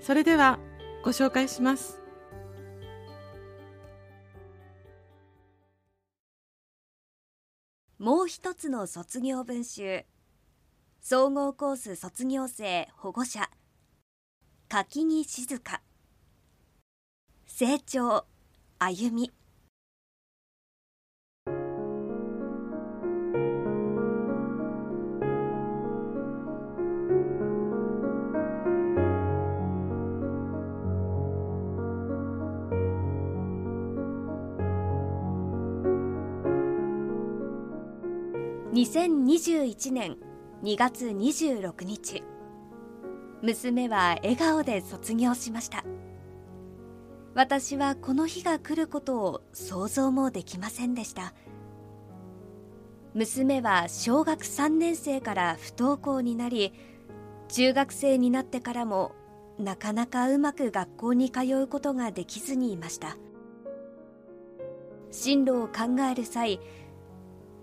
それではご紹介します。もう一つの卒業文集。総合コース卒業生保護者。柿木静香。成長歩み。2021年2月26日。娘は笑顔で卒業しました。私はこの日が来ることを想像もできませんでした。娘は小学3年生から不登校になり中学生になってからもなかなかうまく学校に通うことができずにいました。進路を考える際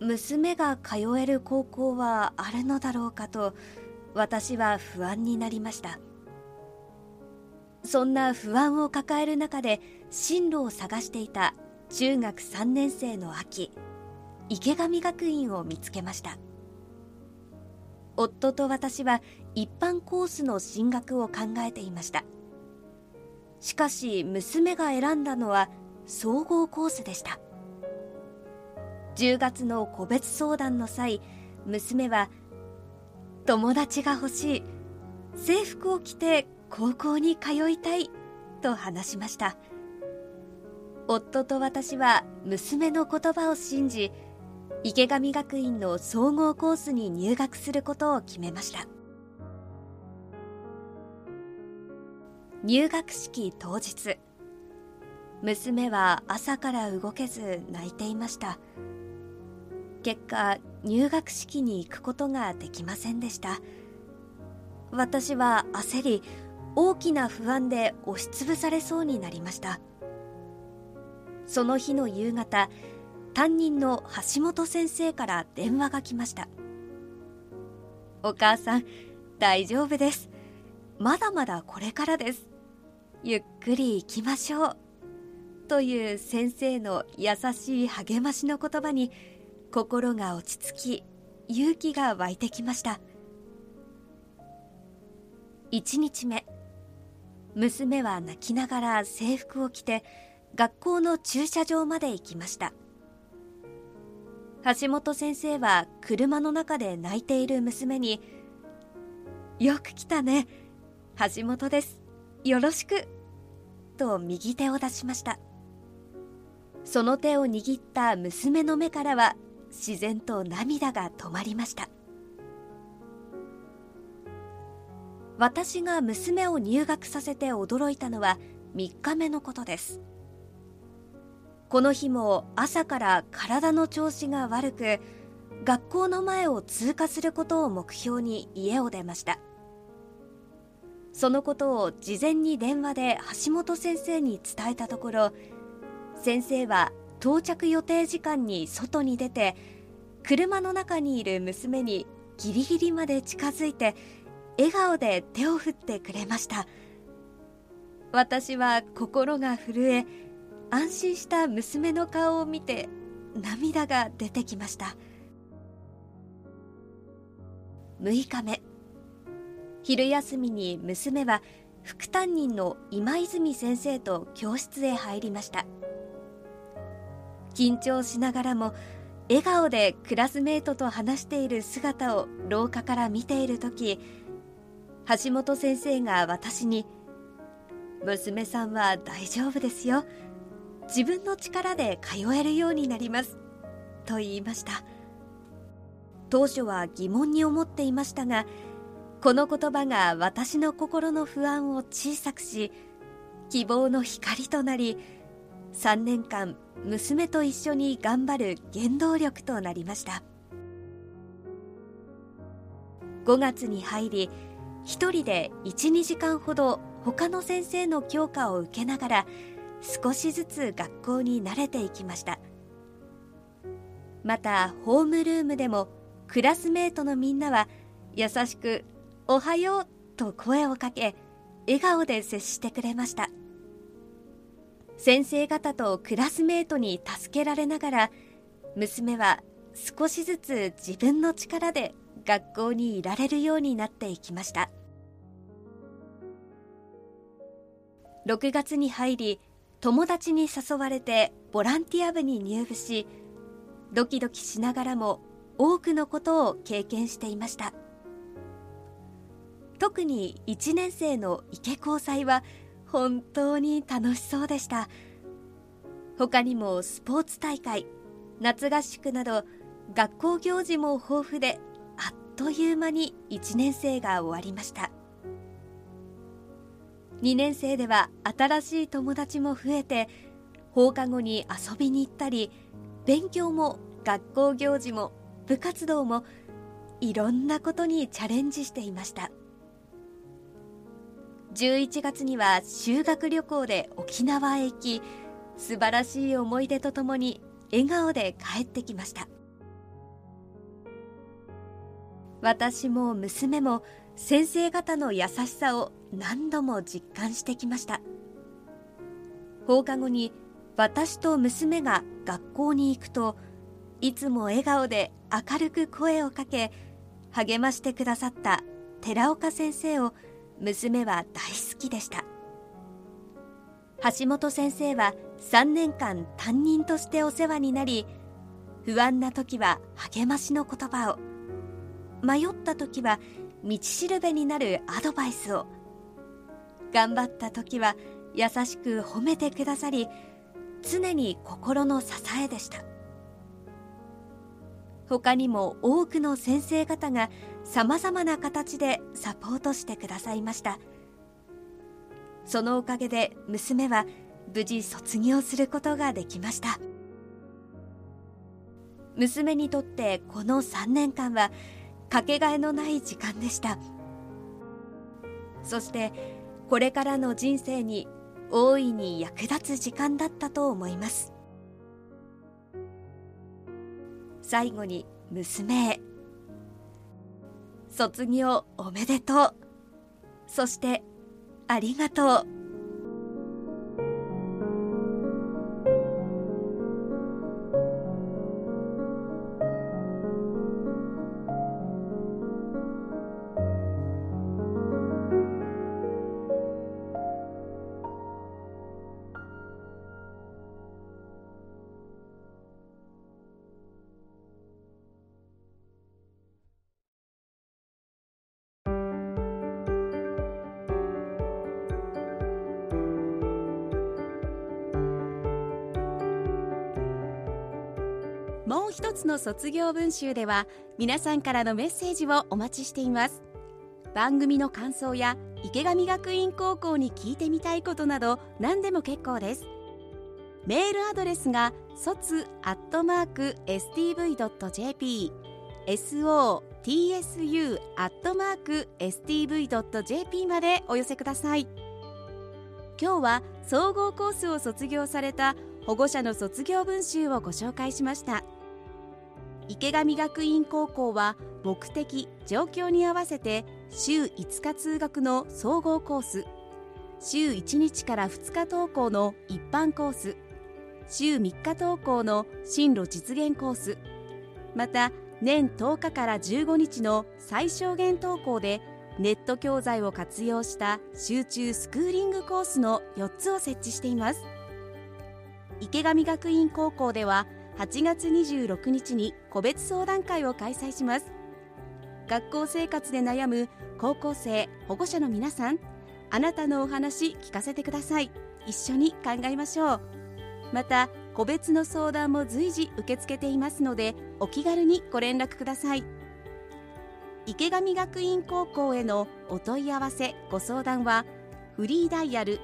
娘が通える高校はあるのだろうかと私は不安になりました。そんな不安を抱える中で進路を探していた中学3年生の秋池上学院を見つけました。夫と私は一般コースの進学を考えていました。しかし娘が選んだのは総合コースでした。10月の個別相談の際娘は「友達が欲しい制服を着て高校に通いたい」と話しました。夫と私は娘の言葉を信じ池上学院の総合コースに入学することを決めました。入学式当日娘は朝から動けず泣いていました。結果入学式に行くことができませんでした。私は焦り大きな不安で押しつぶされそうになりました。その日の夕方担任の橋本先生から電話が来ました。お母さん大丈夫です。まだまだこれからです。ゆっくり行きましょう。という先生の優しい励ましの言葉に心が落ち着き勇気が湧いてきました。1日目娘は泣きながら制服を着て学校の駐車場まで行きました。橋本先生は車の中で泣いている娘に「よく来たね橋本ですよろしく」と右手を出しました。その手を握った娘の目からは自然と涙が止まりました。私が娘を入学させて驚いたのは3日目のことです。この日も朝から体の調子が悪く学校の前を通過することを目標に家を出ました。そのことを事前に電話で橋本先生に伝えたところ先生は到着予定時間に外に出て車の中にいる娘にギリギリまで近づいて笑顔で手を振ってくれました。私は心が震え安心した娘の顔を見て涙が出てきました。6日目。昼休みに娘は副担任の今泉先生と教室へ入りました。緊張しながらも笑顔でクラスメートと話している姿を廊下から見ている時橋本先生が私に「娘さんは大丈夫ですよ。自分の力で通えるようになります。と言いました。当初は疑問に思っていましたがこの言葉が私の心の不安を小さくし希望の光となり3年間娘と一緒に頑張る原動力となりました。5月に入り一人で12時間ほど他の先生の教科を受けながら少しずつ学校に慣れていきました。またホームルームでもクラスメートのみんなは優しく「おはよう」と声をかけ笑顔で接してくれました。先生方とクラスメートに助けられながら娘は少しずつ自分の力で学校にいられるようになっていきました。6月に入り友達に誘われてボランティア部に入部しドキドキしながらも多くのことを経験していました。特に1年生の池交際は本当に楽しそうでした。他にもスポーツ大会夏合宿など学校行事も豊富であっという間に1年生が終わりました。2年生では新しい友達も増えて放課後に遊びに行ったり勉強も学校行事も部活動もいろんなことにチャレンジしていました。11月には修学旅行で沖縄へ行き素晴らしい思い出とともに笑顔で帰ってきました。私も娘も先生方の優しさを何度も実感してきました。放課後に私と娘が学校に行くといつも笑顔で明るく声をかけ励ましてくださった寺岡先生を娘は大好きでした。橋本先生は3年間担任としてお世話になり不安な時は励ましの言葉を。迷った時は道しるべになるアドバイスを。頑張った時は優しく褒めてくださり常に心の支えでした。他にも多くの先生方がさまざまな形でサポートしてくださいました。そのおかげで娘は無事卒業することができました。娘にとってこの3年間はかけがえのない時間でした。そしてこれからの人生に大いに役立つ時間だったと思います。最後に娘へ。卒業おめでとう。そしてありがとう。もう一つの卒業文集では皆さんからのメッセージをお待ちしています。番組の感想や池上学院高校に聞いてみたいことなど何でも結構です。メールアドレスが卒アットマーク stv.jp sotsu アットマーク stv.jp までお寄せください。今日は総合コースを卒業された保護者の卒業文集をご紹介しました。池上学院高校は目的状況に合わせて週5日通学の総合コース。週1日から2日登校の一般コース。週3日登校の進路実現コース。また年10日から15日の最小限登校でネット教材を活用した集中スクーリングコースの4つを設置しています。池上学院高校では8月26日に個別相談会を開催します。学校生活で悩む高校生保護者の皆さんあなたのお話聞かせてください。一緒に考えましょう。また個別の相談も随時受け付けていますのでお気軽にご連絡ください。池上学院高校へのお問い合わせご相談はフリーダイヤル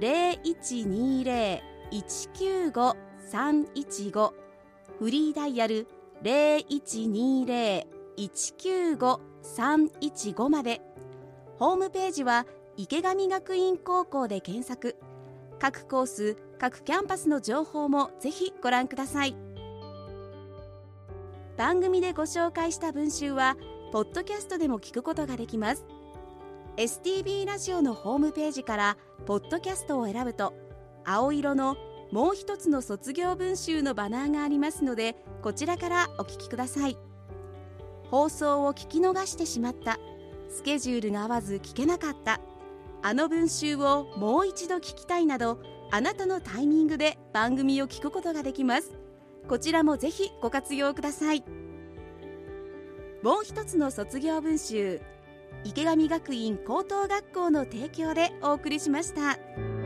0120-195-315フリーダイヤル0120-195-315まで。ホームページは池上学院高校で検索。各コース各キャンパスの情報もぜひご覧ください。番組でご紹介した文集はポッドキャストでも聞くことができます。STB ラジオのホームページからポッドキャストを選ぶと青色のもう一つの卒業文集のバナーがありますのでこちらからお聞きください。放送を聞き逃してしまった。スケジュールが合わず聞けなかった。あの文集をもう一度聞きたいなどあなたのタイミングで番組を聞くことができます。こちらもぜひご活用ください。もう一つの卒業文集池上学院高等学校の提供でお送りしました。